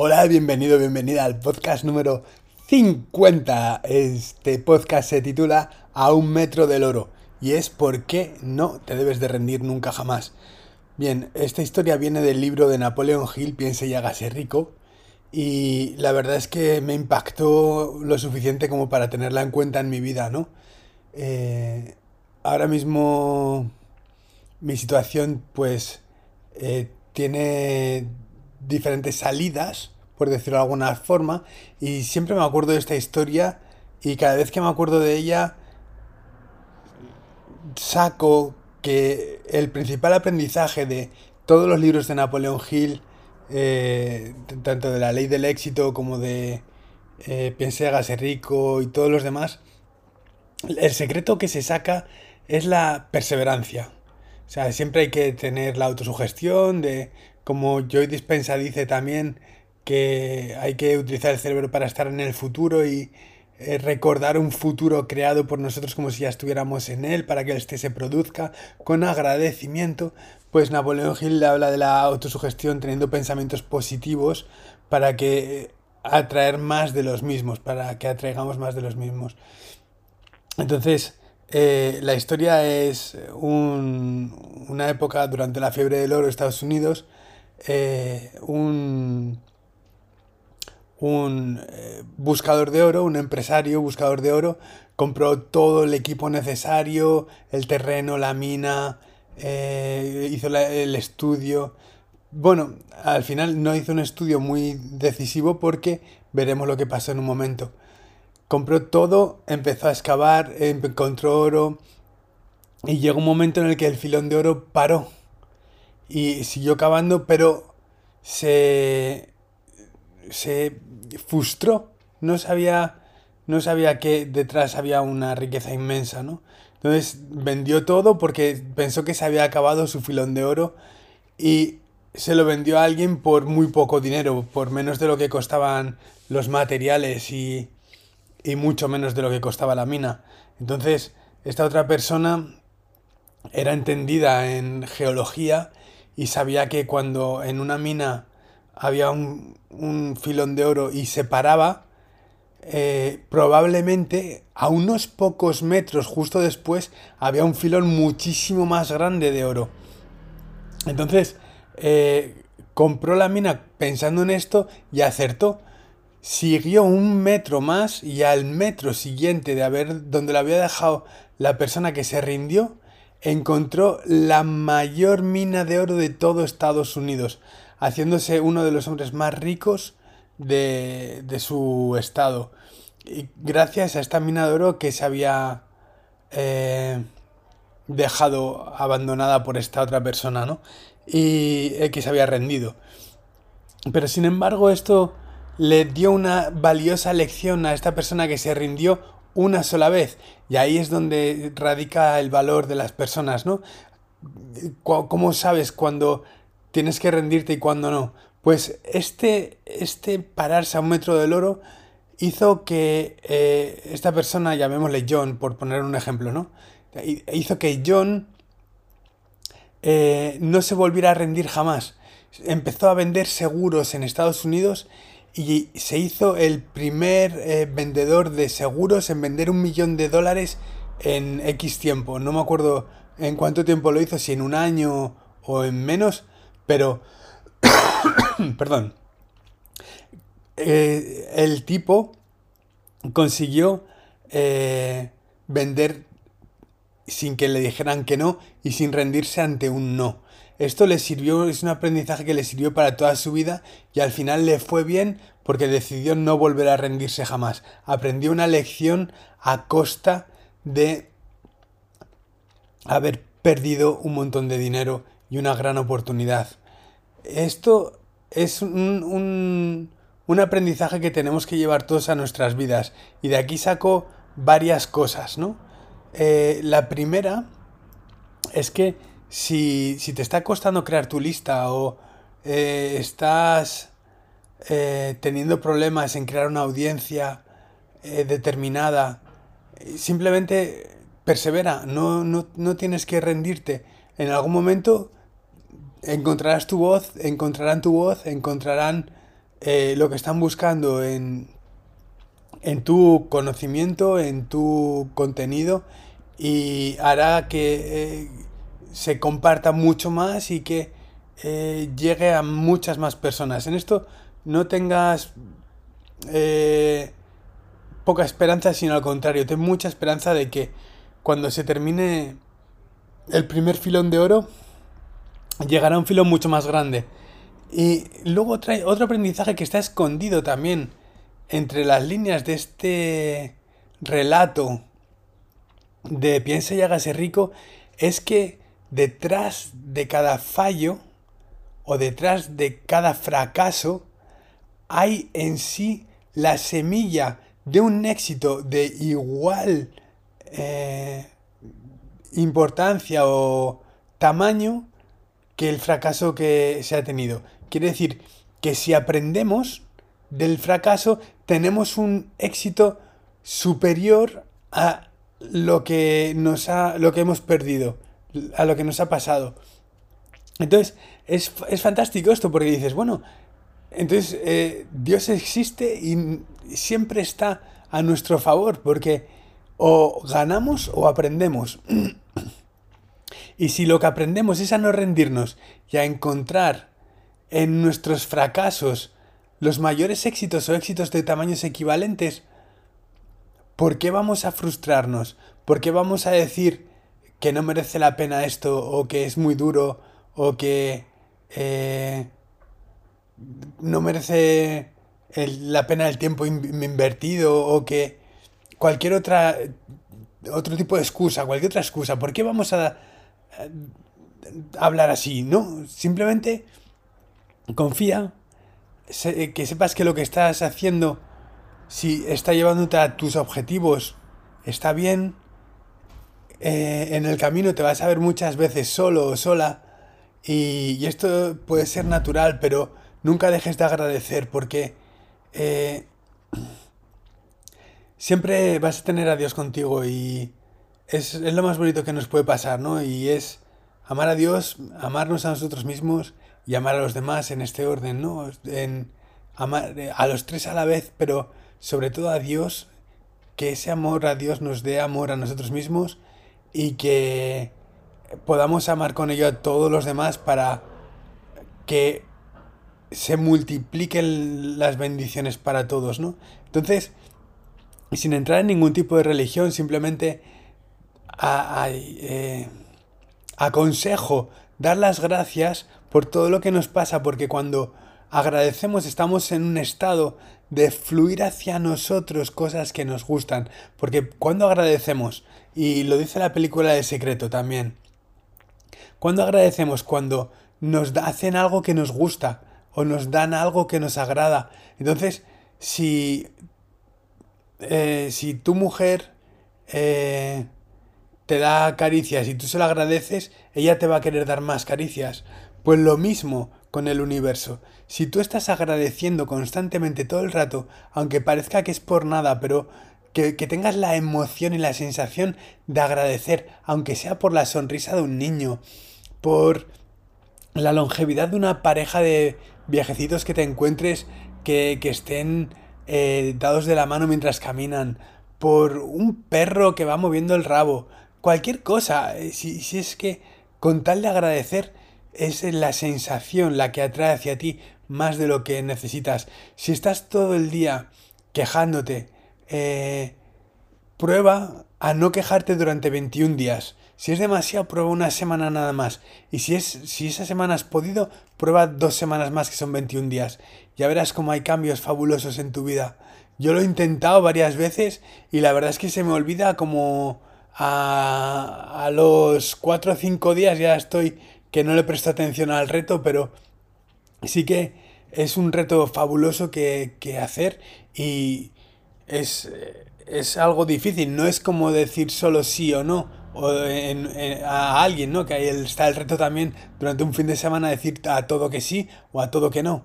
Hola, bienvenido, bienvenida al podcast número 50. Este podcast se titula A un metro del oro y es por qué no te debes de rendir nunca jamás. Bien, esta historia viene del libro de Napoleón Hill, Piense y hágase rico, y la verdad es que me impactó lo suficiente como para tenerla en cuenta en mi vida, ¿no? Eh, ahora mismo mi situación pues eh, tiene diferentes salidas, por decirlo de alguna forma, y siempre me acuerdo de esta historia y cada vez que me acuerdo de ella saco que el principal aprendizaje de todos los libros de Napoleón Hill, eh, tanto de la ley del éxito como de eh, Piense, hágase rico y todos los demás, el secreto que se saca es la perseverancia. O sea, siempre hay que tener la autosugestión de, como Joy Dispensa dice también, que hay que utilizar el cerebro para estar en el futuro y eh, recordar un futuro creado por nosotros como si ya estuviéramos en él para que este se produzca con agradecimiento. Pues Napoleón Hill habla de la autosugestión teniendo pensamientos positivos para que atraer más de los mismos, para que atraigamos más de los mismos. Entonces, eh, la historia es una época durante la fiebre del oro de Estados Unidos, eh, un, un eh, buscador de oro, un empresario buscador de oro, compró todo el equipo necesario, el terreno, la mina, hizo el estudio. Bueno, al final no hizo un estudio muy decisivo porque veremos lo que pasó en un momento. Compró todo, empezó a excavar, encontró oro y llegó un momento en el que el filón de oro paró y siguió cavando, pero se, se frustró. No sabía, no sabía que detrás había una riqueza inmensa, ¿no? Entonces vendió todo porque pensó que se había acabado su filón de oro y se lo vendió a alguien por muy poco dinero, por menos de lo que costaban los materiales y, y mucho menos de lo que costaba la mina. Entonces, esta otra persona era entendida en geología y sabía que cuando en una mina había un, filón de oro y se paraba, eh, probablemente a unos pocos metros justo después había un filón muchísimo más grande de oro. Entonces, eh, compró la mina pensando en esto y acertó siguió un metro más y al metro siguiente de haber donde lo había dejado la persona que se rindió, encontró la mayor mina de oro de todo Estados Unidos, haciéndose uno de los hombres más ricos de, de su estado. Y gracias a esta mina de oro que se había eh, dejado abandonada por esta otra persona, ¿no? Y eh, que se había rendido. Pero sin embargo esto le dio una valiosa lección a esta persona que se rindió una sola vez. Y ahí es donde radica el valor de las personas, ¿no? ¿Cómo sabes cuándo tienes que rendirte y cuándo no? Pues este, este pararse a un metro del oro hizo que eh, esta persona, llamémosle John, por poner un ejemplo, ¿no? Hizo que John eh, no se volviera a rendir jamás. Empezó a vender seguros en Estados Unidos y se hizo el primer eh, vendedor de seguros en vender un millón de dólares en X tiempo. No me acuerdo en cuánto tiempo lo hizo, si en un año o en menos, pero... perdón. Eh, el tipo consiguió eh, vender sin que le dijeran que no y sin rendirse ante un no. Esto le sirvió, es un aprendizaje que le sirvió para toda su vida y al final le fue bien porque decidió no volver a rendirse jamás. Aprendió una lección a costa de haber perdido un montón de dinero y una gran oportunidad. Esto es un, un, aprendizaje que tenemos que llevar todos a nuestras vidas y de aquí saco varias cosas, ¿no? Eh, la primera es que si, te está costando crear tu lista o eh, estás eh, teniendo problemas en crear una audiencia eh, determinada, simplemente persevera, no, no, tienes que rendirte. En algún momento encontrarás tu voz, encontrarán tu voz, encontrarán lo que están buscando en, en tu conocimiento, en tu contenido y hará que se comparta mucho más y que eh, llegue a muchas más personas. En esto no tengas eh, poca esperanza, sino al contrario, ten mucha esperanza de que cuando se termine el primer filón de oro, llegará un filón mucho más grande. Y luego trae otro aprendizaje que está escondido también entre las líneas de este relato de Piense y hágase rico es que detrás de cada fallo o detrás de cada fracaso hay en sí la semilla de un éxito de igual eh, importancia o tamaño que el fracaso que se ha tenido. Quiere decir que si aprendemos del fracaso, tenemos un éxito superior a lo que nos ha, lo que hemos perdido, a lo que nos ha pasado. Entonces, es, fantástico esto porque dices, bueno, entonces eh, Dios existe y siempre está a nuestro favor porque o ganamos o aprendemos. y si lo que aprendemos es a no rendirnos y a encontrar en nuestros fracasos los mayores éxitos o éxitos de tamaños equivalentes, ¿por qué vamos a frustrarnos? ¿Por qué vamos a decir que no merece la pena esto o que es muy duro o que eh, no merece la pena el tiempo invertido o que cualquier otra otro tipo de excusa, cualquier otra excusa, ¿por qué vamos a, a hablar así? No, simplemente confía que sepas que lo que estás haciendo, si está llevándote a tus objetivos, está bien. Eh, en el camino te vas a ver muchas veces solo o sola. Y, esto puede ser natural, pero nunca dejes de agradecer porque eh, siempre vas a tener a Dios contigo y es, es, lo más bonito que nos puede pasar, ¿no? Y es amar a Dios, amarnos a nosotros mismos y amar a los demás en este orden, ¿no? En amar a los tres a la vez, pero sobre todo a Dios, que ese amor a Dios nos dé amor a nosotros mismos y que podamos amar con ello a todos los demás para que se multipliquen las bendiciones para todos, ¿no? Entonces, sin entrar en ningún tipo de religión, simplemente eh, aconsejo dar las gracias por todo lo que nos pasa, porque cuando agradecemos estamos en un estado de fluir hacia nosotros cosas que nos gustan, porque cuando agradecemos, y lo dice la película de secreto también, cuando agradecemos cuando nos hacen algo que nos gusta o nos dan algo que nos agrada. Entonces, si, eh, si tu mujer eh, te da caricias y tú se lo agradeces, ella te va a querer dar más caricias. Pues lo mismo con el universo. Si tú estás agradeciendo constantemente todo el rato, aunque parezca que es por nada, pero que, tengas la emoción y la sensación de agradecer, aunque sea por la sonrisa de un niño, por la longevidad de una pareja de viajecitos que te encuentres que, estén eh, dados de la mano mientras caminan, por un perro que va moviendo el rabo, cualquier cosa, eh, si, si es que con tal de agradecer, es la sensación la que atrae hacia ti más de lo que necesitas. Si estás todo el día quejándote, eh, prueba a no quejarte durante 21 días. Si es demasiado, prueba una semana nada más. Y si, es, si esa semana has podido, prueba dos semanas más que son 21 días. Ya verás cómo hay cambios fabulosos en tu vida. Yo lo he intentado varias veces y la verdad es que se me olvida como a, a los 4 o 5 días ya estoy que no le presto atención al reto, pero sí que es un reto fabuloso que, hacer y es, es, algo difícil, no es como decir solo sí o no o a alguien, ¿no? Que ahí está el reto también durante un fin de semana decir a todo que sí o a todo que no,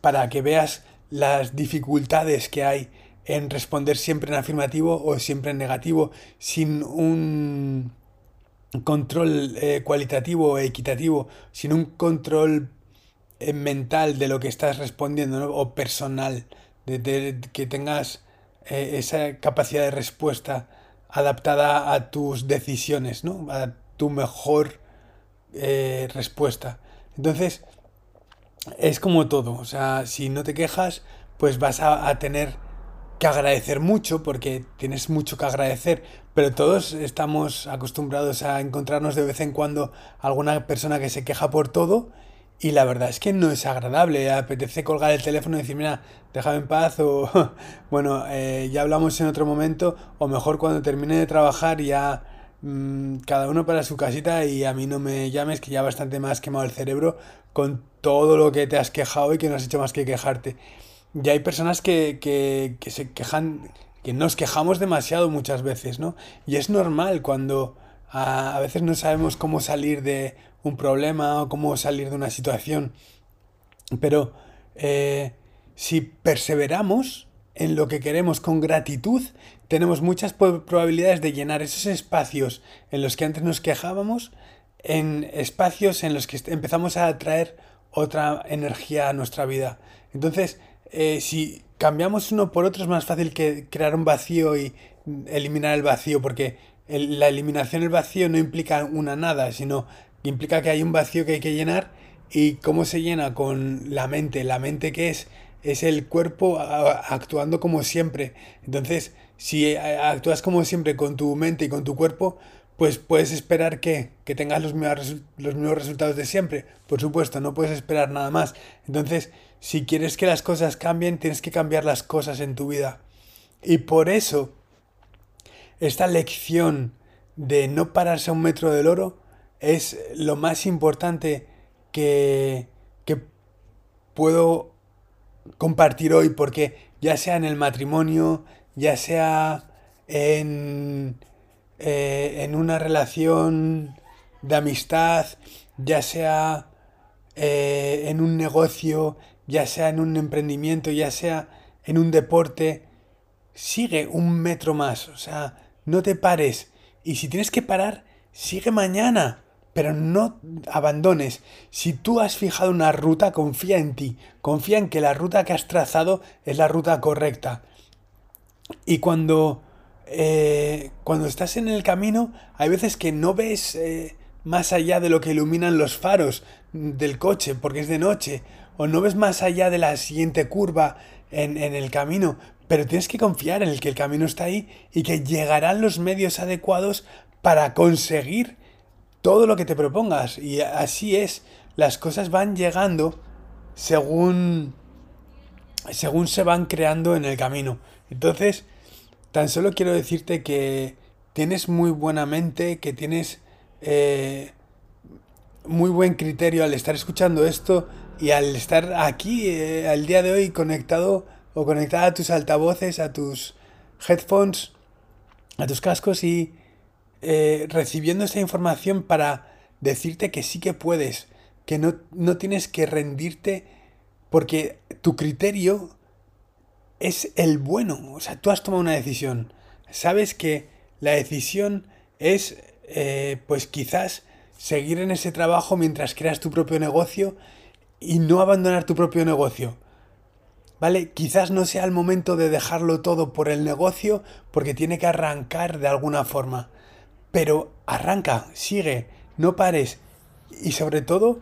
para que veas las dificultades que hay en responder siempre en afirmativo o siempre en negativo sin un control eh, cualitativo o equitativo, sin un control eh, mental de lo que estás respondiendo, O personal, de, que tengas eh, esa capacidad de respuesta adaptada a tus decisiones, ¿no? A tu mejor eh, respuesta. Entonces, es como todo, o sea, si no te quejas, pues vas a, a tener que agradecer mucho porque tienes mucho que agradecer, pero todos estamos acostumbrados a encontrarnos de vez en cuando alguna persona que se queja por todo y la verdad es que no es agradable, apetece colgar el teléfono y decir, mira, déjame en paz o bueno, eh, ya hablamos en otro momento o mejor cuando termine de trabajar ya mm, cada uno para su casita y a mí no me llames que ya bastante más quemado el cerebro con todo lo que te has quejado y que no has hecho más que quejarte. Y hay personas que, que, que se quejan, que nos quejamos demasiado muchas veces, ¿no? Y es normal cuando a, a veces no sabemos cómo salir de un problema o cómo salir de una situación. Pero eh, si perseveramos en lo que queremos con gratitud, tenemos muchas probabilidades de llenar esos espacios en los que antes nos quejábamos, en espacios en los que empezamos a atraer otra energía a nuestra vida. Entonces, eh, si cambiamos uno por otro es más fácil que crear un vacío y eliminar el vacío, porque la eliminación del vacío no implica una nada, sino implica que hay un vacío que hay que llenar y cómo se llena con la mente. La mente que es es el cuerpo actuando como siempre. Entonces, si eh, actúas como siempre con tu mente y con tu cuerpo, pues puedes esperar que, que tengas los mismos, los mismos resultados de siempre. Por supuesto, no puedes esperar nada más. Entonces, si quieres que las cosas cambien, tienes que cambiar las cosas en tu vida. Y por eso, esta lección de no pararse a un metro del oro es lo más importante que, que puedo compartir hoy porque ya sea en el matrimonio, ya sea en, eh, en una relación de amistad, ya sea eh, en un negocio, ya sea en un emprendimiento, ya sea en un deporte, sigue un metro más, o sea, no te pares. Y si tienes que parar, sigue mañana pero no abandones. Si tú has fijado una ruta, confía en ti, confía en que la ruta que has trazado es la ruta correcta. Y cuando, eh, cuando estás en el camino, hay veces que no ves eh, más allá de lo que iluminan los faros del coche, porque es de noche, o no ves más allá de la siguiente curva en, en el camino, pero tienes que confiar en que el camino está ahí y que llegarán los medios adecuados para conseguir todo lo que te propongas. Y así es, las cosas van llegando según, según se van creando en el camino. Entonces, tan solo quiero decirte que tienes muy buena mente, que tienes eh, muy buen criterio al estar escuchando esto y al estar aquí eh, al día de hoy conectado o conectada a tus altavoces, a tus headphones, a tus cascos y eh, recibiendo esa información para decirte que sí que puedes, que no, no tienes que rendirte porque tu criterio es el bueno. O sea, tú has tomado una decisión. Sabes que la decisión es, eh, pues quizás, seguir en ese trabajo mientras creas tu propio negocio y no abandonar tu propio negocio. ¿Vale? Quizás no sea el momento de dejarlo todo por el negocio porque tiene que arrancar de alguna forma. Pero arranca, sigue, no pares. Y sobre todo,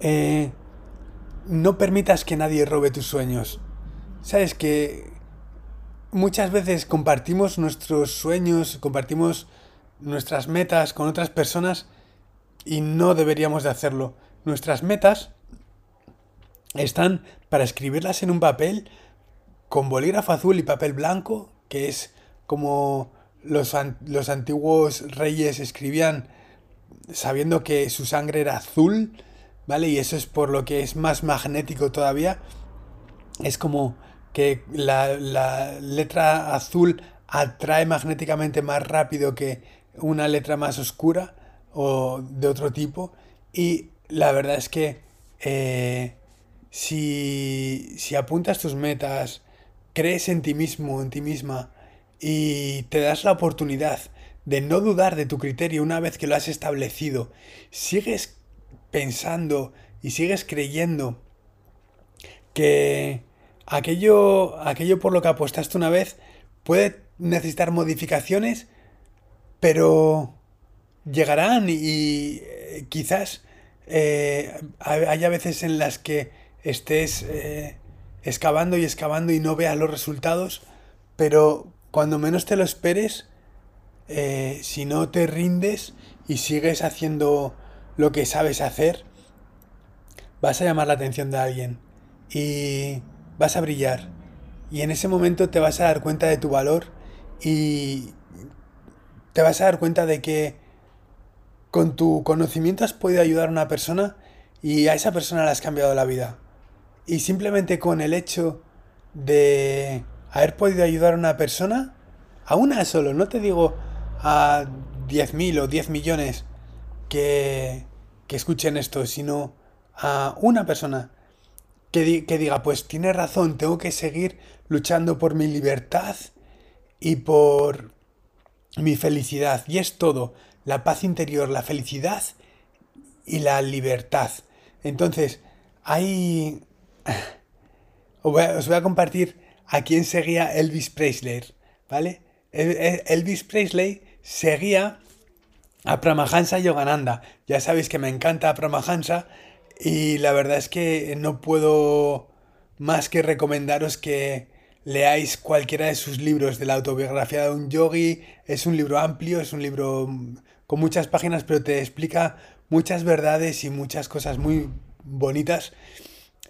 eh, no permitas que nadie robe tus sueños. Sabes que muchas veces compartimos nuestros sueños, compartimos nuestras metas con otras personas y no deberíamos de hacerlo. Nuestras metas están para escribirlas en un papel con bolígrafo azul y papel blanco, que es como los, los antiguos reyes escribían sabiendo que su sangre era azul, ¿vale? Y eso es por lo que es más magnético todavía. Es como que la, la, letra azul atrae magnéticamente más rápido que una letra más oscura o de otro tipo. Y la verdad es que eh, si, si apuntas tus metas, crees en ti mismo, en ti misma, y te das la oportunidad de no dudar de tu criterio una vez que lo has establecido, sigues pensando y sigues creyendo que aquello, aquello por lo que apostaste una vez puede necesitar modificaciones, pero llegarán y, eh, quizás eh, haya veces en las que estés eh, excavando y excavando y no veas los resultados, pero cuando menos te lo esperes, si no te rindes y sigues haciendo lo que sabes hacer, vas a llamar la atención de alguien y vas a brillar. Y en ese momento te vas a dar cuenta de tu valor y te vas a dar cuenta de que con tu conocimiento has podido ayudar a una persona y a esa persona le has cambiado la vida. Y simplemente con el hecho de haber podido ayudar a una persona, a una solo, no te digo a 10.000 o 10 millones que, que escuchen esto, sino a una persona que, que diga, pues tiene razón, tengo que seguir luchando por mi libertad y por mi felicidad. Y es todo, la paz interior, la felicidad y la libertad. Entonces, hay... Os voy a compartir a quién seguía Elvis Presley, ¿vale? Elvis Presley seguía a Pramahansa Yogananda. Ya sabéis que me encanta Pramahansa y la verdad es que no puedo más que recomendaros que leáis cualquiera de sus libros de la autobiografía de un yogi. Es un libro amplio, es un libro con muchas páginas, pero te explica muchas verdades y muchas cosas muy bonitas.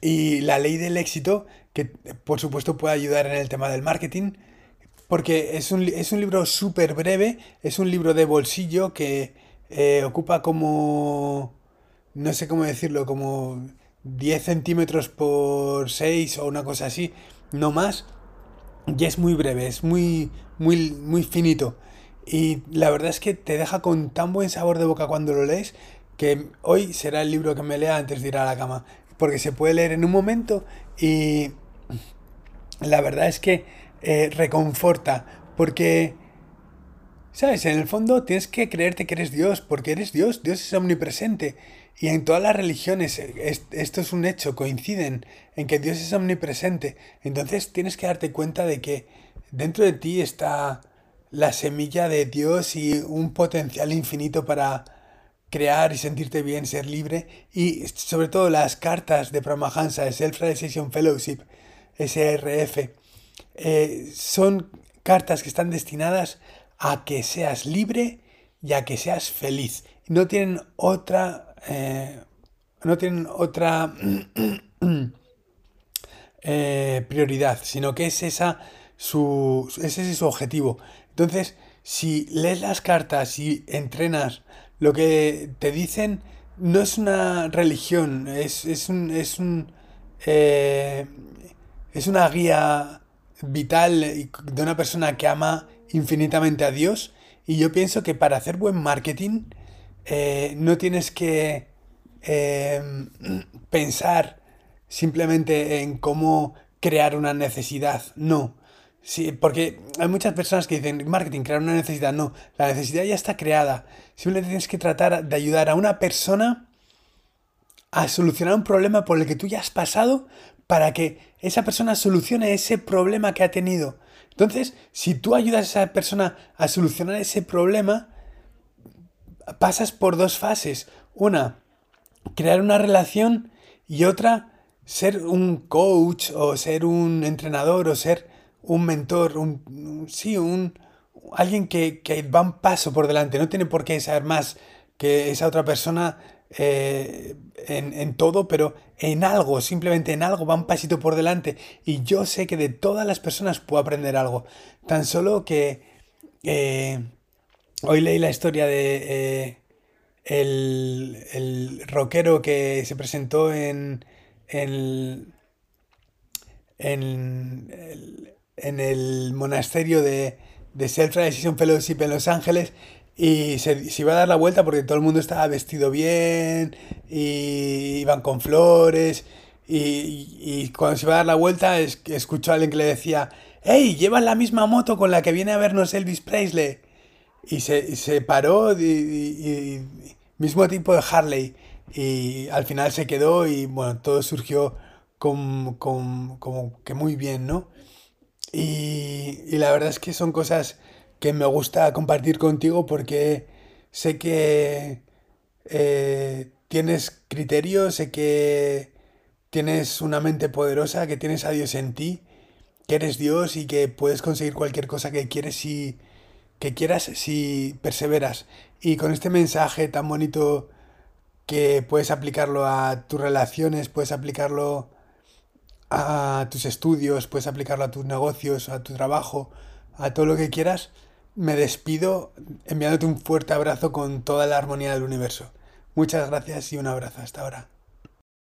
Y la ley del éxito, que por supuesto puede ayudar en el tema del marketing, porque es un, es un libro súper breve, es un libro de bolsillo que eh, ocupa como, no sé cómo decirlo, como 10 centímetros por 6 o una cosa así, no más. Y es muy breve, es muy, muy, muy finito. Y la verdad es que te deja con tan buen sabor de boca cuando lo lees que hoy será el libro que me lea antes de ir a la cama. Porque se puede leer en un momento y la verdad es que eh, reconforta. Porque, ¿sabes? En el fondo tienes que creerte que eres Dios, porque eres Dios, Dios es omnipresente. Y en todas las religiones eh, esto es un hecho, coinciden en que Dios es omnipresente. Entonces tienes que darte cuenta de que dentro de ti está la semilla de Dios y un potencial infinito para crear y sentirte bien, ser libre. Y sobre todo las cartas de Pramahansa, Self-Realization Fellowship, SRF, eh, son cartas que están destinadas a que seas libre y a que seas feliz. No tienen otra eh, no tienen otra eh, prioridad, sino que es esa su, ese es su objetivo. Entonces, si lees las cartas y entrenas lo que te dicen, no es una religión, es, es un, es un es una guía vital de una persona que ama infinitamente a Dios. Y yo pienso que para hacer buen marketing, eh, no tienes que em, pensar simplemente en cómo crear una necesidad, no. Sí, porque hay muchas personas que dicen, marketing, crear una necesidad, no, la necesidad ya está creada. Simplemente tienes que tratar de ayudar a una persona a solucionar un problema por el que tú ya has pasado para que esa persona solucione ese problema que ha tenido. Entonces, si tú ayudas a esa persona a solucionar ese problema, pasas por dos fases. Una, crear una relación y otra, ser un coach o ser un entrenador o ser un mentor, un, sí, un, alguien que, va un paso por delante, no tiene por qué saber más que esa otra persona eh, en, en, todo, pero en algo, simplemente en algo va un pasito por delante. Y yo sé que de todas las personas puedo aprender algo. Tan solo que eh, Hoy leí la historia de eh, el, rockero que se presentó en, en, en, el, monasterio de, de Self-Realization Fellowship en Los Ángeles y se, iba a dar la vuelta porque todo el mundo estaba vestido bien y iban con flores y, cuando se iba a dar la vuelta escuchó a alguien que le decía ¡Hey! Llevas la misma moto con la que viene a vernos Elvis Presley y se, se paró, y, mismo tipo de Harley. y al final se quedó y bueno, todo surgió con- con- como que muy bien, ¿no? Y, y la verdad es que son cosas que me gusta compartir contigo porque sé que eh, tienes criterio, sé que tienes una mente poderosa, que tienes a Dios en ti, que eres Dios y que puedes conseguir cualquier cosa que quieres si, que quieras si perseveras. Y con este mensaje tan bonito que puedes aplicarlo a tus relaciones, puedes aplicarlo a tus estudios, puedes aplicarlo a tus negocios, a tu trabajo, a todo lo que quieras, me despido enviándote un fuerte abrazo con toda la armonía del universo. Muchas gracias y un abrazo hasta ahora.